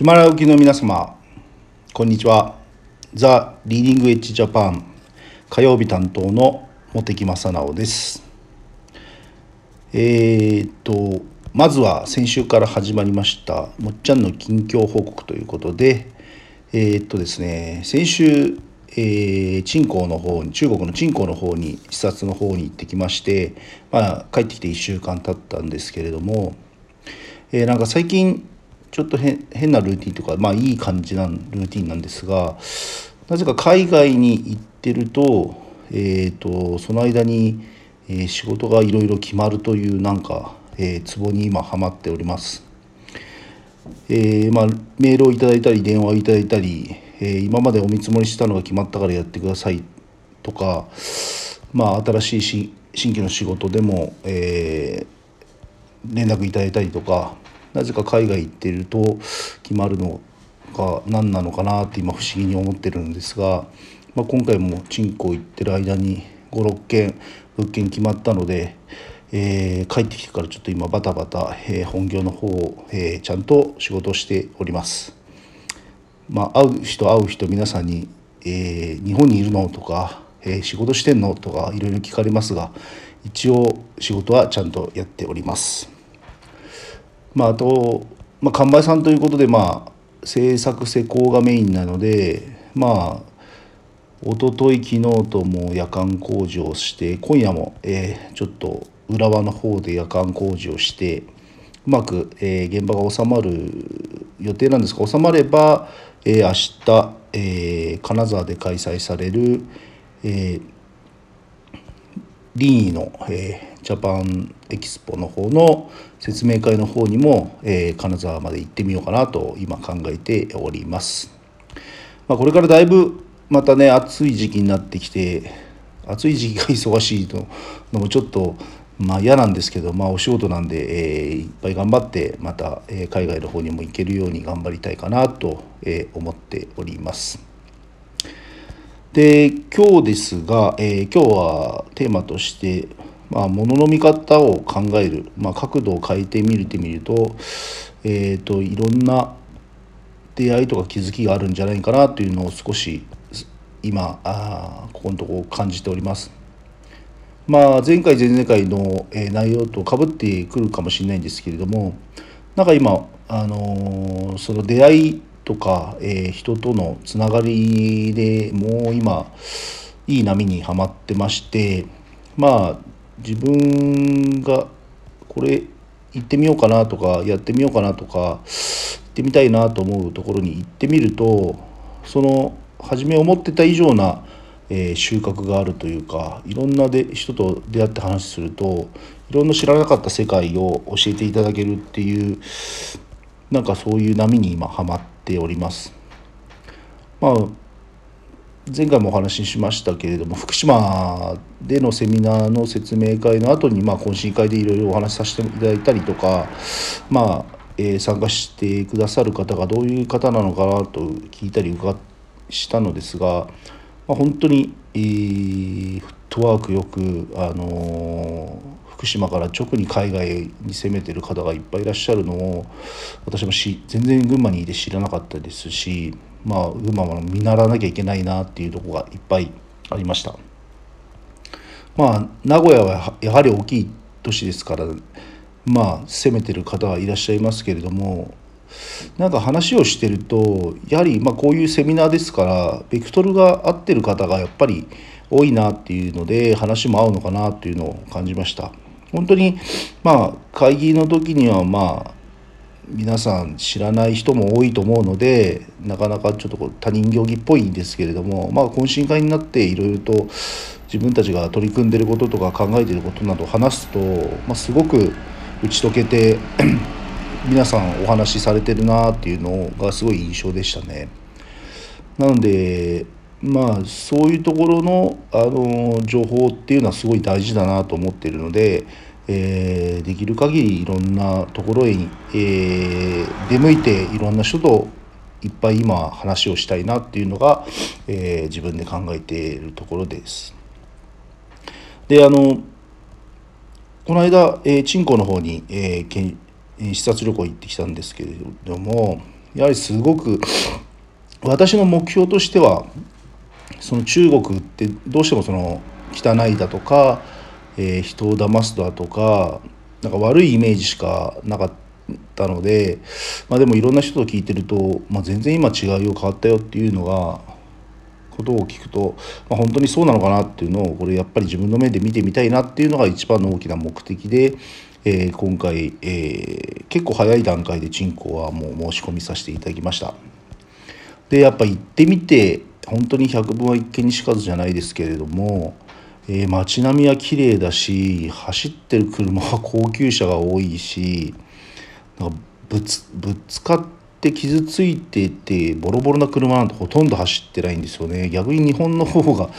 ヒマラヤ沖の皆様こんにちは。ザ・リーディングエッジジャパン火曜日担当の茂木正直です。えー、っとまずは先週から始まりましたもっちゃんの近況報告ということでえー、っとですね先週えー、鎮江の方に中国の鎮江の方に視察の方に行ってきまして、まあ、帰ってきて1週間経ったんですけれども、えー、なんか最近ちょっと変なルーティンとかまあいい感じなルーティンなんですがなぜか海外に行ってると,、えーと、その間に、えー、仕事がいろいろ決まるというなんか、えー、ツボに今ハマっております。えーまあ、メールをいただいたり電話をいただいたり、えー、今までお見積もりしたのが決まったからやってくださいとか、まあ、新しいし新規の仕事でも、えー、連絡いただいたりとかなぜか海外行ってると決まるのが何なのかなって今不思議に思ってるんですが、まあ、今回も鎮江行ってる間に56件物件決まったので、えー、帰ってきてからちょっと今バタバタ、えー、本業の方を、えー、ちゃんと仕事しております。まあ、会う人会う人皆さんに、えー、日本にいるの?」とか、えー「仕事してんの?」とかいろいろ聞かれますが一応仕事はちゃんとやっております。まあ、あと、まあ、完売さんということで、まあ、制作施工がメインなのでまあ一昨日昨日とも夜間工事をして今夜も、えー、ちょっと浦和の方で夜間工事をしてうまく、えー、現場が収まる予定なんですが収まれば、えー、明日、え、金沢で開催される、えー、リーの、えー、ジャパンエキスポの方の説明会の方にも、えー、金沢まで行ってみようかなと今考えております。まあ、これからだいぶまたね暑い時期になってきて暑い時期が忙しいのもちょっとまあ嫌なんですけど、まあ、お仕事なんで、えー、いっぱい頑張ってまた、えー、海外の方にも行けるように頑張りたいかなと、えー、思っております。で今日ですが、え今日はテーマとしてまあ、物の見方を考える、まあ、角度を変えてみるてみると,、えーと、いろんな出会いとか気づきがあるんじゃないかなというのを少し今あここのとこ感じております。まあ、前回前々回の内容とかぶってくるかもしれないんですけれどもなんか今、あのー、その出会いとか、えー、人とのつながりでもう今いい波にはまってましてまあ自分がこれ行ってみようかなとかやってみようかなとか行ってみたいなと思うところに行ってみるとその初め思ってた以上な、えー、収穫があるというかいろんなで人と出会って話するといろんな知らなかった世界を教えていただけるっていうなんかそういう波に今ハマっております。まあ前回もお話ししましたけれども福島でのセミナーの説明会の後にまあ懇親会でいろいろお話しさせていただいたりとかまあ、えー、参加してくださる方がどういう方なのかなと聞いたり伺したのですが、まあ、本当に、えー、フットワークよく、あのー、福島から直に海外に攻めてる方がいっぱいいらっしゃるのを私もし全然群馬にいて知らなかったですしまあ群馬も見習わなきゃいけないなっていうとこがいっぱいありました。まあ名古屋はやはり大きい都市ですからまあ攻めてる方はいらっしゃいますけれどもなんか話をしてるとやはりまこういうセミナーですからベクトルが合ってる方がやっぱり多いなっていうので話も合うのかなっていうのを感じました。本当にまあ会議の時にはまあ皆さん知らない人も多いと思うのでなかなかちょっとこう他人行儀っぽいんですけれどもまあ懇親会になっていろいろと自分たちが取り組んでることとか考えてることなど話すと、まあ、すごく打ち解けて 皆さんお話しされてるなっていうのがすごい印象でしたね。なのでまあそういうところのあの情報っていうのはすごい大事だなと思っているので。えー、できる限りいろんなところへ、えー、出向いていろんな人といっぱい今話をしたいなっていうのが、えー、自分で考えているところです。であのこの間、えー、鎮江の方に、えー、視察旅行行ってきたんですけれどもやはりすごく私の目標としてはその中国ってどうしてもその汚いだとか、えー、人を騙すだとかなんか悪いイメージしかなかったので、まあ、でもいろんな人と聞いてると、まあ、全然今違うよ変わったよっていうのがことを聞くと、まあ、本当にそうなのかなっていうのをこれやっぱり自分の目で見てみたいなっていうのが一番の大きな目的で、えー、今回、えー、結構早い段階で鎮行はもう申し込みさせていただきました。でやっぱ行ってみて本当に百聞は一見にしかずじゃないですけれども、えー、街並みは綺麗だし走ってる車は高級車が多いしなんかぶつぶつかって傷ついててボロボロな車なんてほとんど走ってないんですよね逆に日本の方が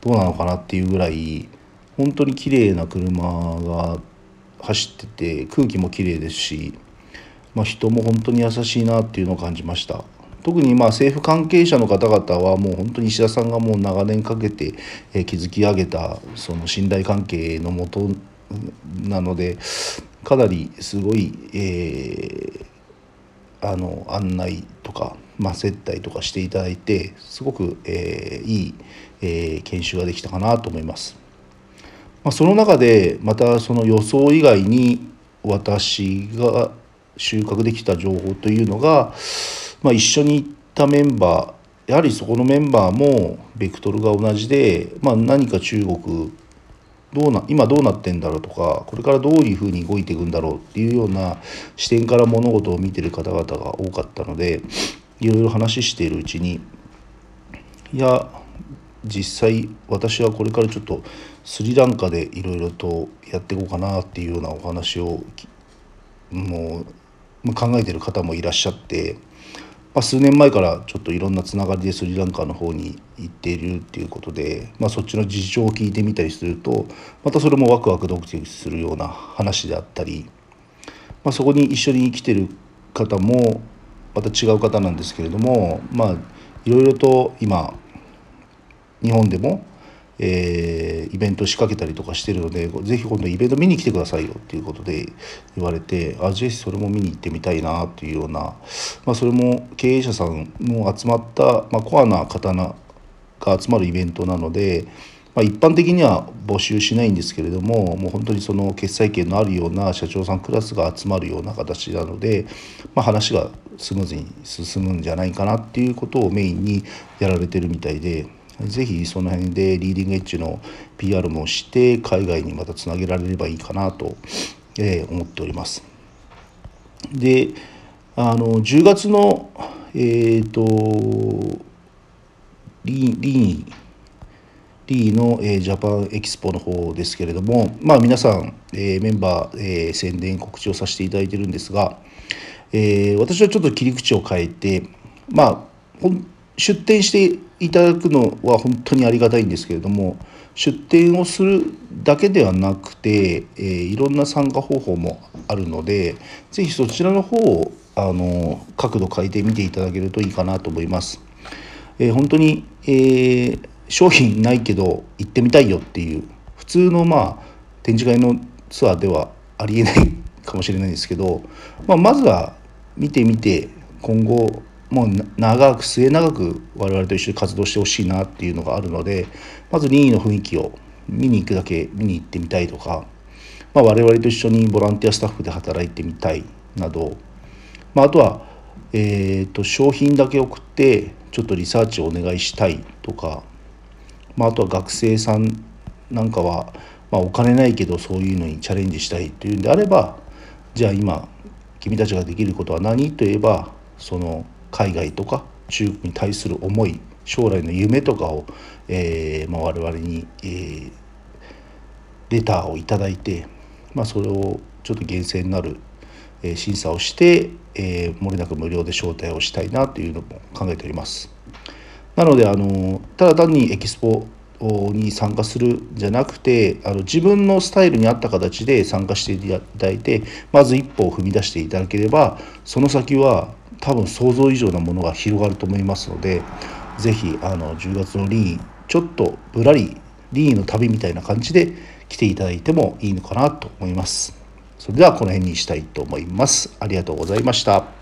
どうなのかなっていうぐらい本当に綺麗な車が走ってて空気も綺麗ですし、まあ、人も本当に優しいなっていうのを感じました。特にまあ政府関係者の方々はもう本当に石田さんがもう長年かけて築き上げたその信頼関係のもとなのでかなりすごい、えー、あの案内とか、まあ、接待とかしていただいてすごく、えー、いい、えー、研修ができたかなと思います。まあ、その中でまたその予想以外に私が収穫できた情報というのがまあ、一緒に行ったメンバーやはりそこのメンバーもベクトルが同じで、まあ、何か中国どうな今どうなってんだろうとかこれからどういうふうに動いていくんだろうっていうような視点から物事を見てる方々が多かったのでいろいろ話しているうちにいや実際私はこれからちょっとスリランカでいろいろとやっていこうかなっていうようなお話をもう考えてる方もいらっしゃって。まあ、数年前からちょっといろんなつながりでスリランカの方に行っているっていうことで、まあ、そっちの事情を聞いてみたりするとまたそれもワクワクドキドキするような話であったり、まあ、そこに一緒に来てる方もまた違う方なんですけれどもまあいろいろと今日本でもえー、イベント仕掛けたりとかしてるのでぜひ今度イベント見に来てくださいよっていうことで言われてあぜひそれも見に行ってみたいなっていうような、まあ、それも経営者さんの集まった、まあ、コアな方が集まるイベントなので、まあ、一般的には募集しないんですけれどももう本当にその決済権のあるような社長さんクラスが集まるような形なので、まあ、話がスムーズに進むんじゃないかなっていうことをメインにやられてるみたいで。ぜひその辺でリーディングエッジの PR もして海外にまたつなげられればいいかなと、え思っております。であの10月のえっ、ー、とリーリーリーの、えー、ジャパンエキスポの方ですけれども、まあ、皆さん、えー、メンバー、えー、宣伝告知をさせていただいてるんですが、えー、私はちょっと切り口を変えて、まあ、出店していただくのは本当にありがたいんですけれども出店をするだけではなくて、えー、いろんな参加方法もあるので是非そちらの方をあの角度変えてみていただけるといいかなと思います。えー、本当に、えー、商品ないけど行ってみたいよっていう普通のまあ展示会のツアーではありえないかもしれないですけど、まあ、まずは見てみて今後もう長く末長く我々と一緒に活動してほしいなっていうのがあるのでまず任意の雰囲気を見に行くだけ見に行ってみたいとか、まあ、我々と一緒にボランティアスタッフで働いてみたいなど、まあ、あとは、えーと、商品だけ送ってちょっとリサーチをお願いしたいとか、まあ、あとは学生さんなんかは、まあ、お金ないけどそういうのにチャレンジしたいというんであればじゃあ今君たちができることは何といえばその海外とか中国に対する思い将来の夢とかを、えーまあ、我々に、えー、レターを頂いて、まあ、それをちょっと厳正になる、えー、審査をして、えー、漏れなく無料で招待をしたいなというのも考えております。なのであのただ単にエキスポに参加するんじゃなくてあの自分のスタイルに合った形で参加していただいてまず一歩を踏み出していただければその先は多分想像以上なものが広がると思いますので是非あの10月のリーちょっとぶらりリーの旅みたいな感じで来ていただいてもいいのかなと思います。それではこの辺にしたいと思います。ありがとうございました。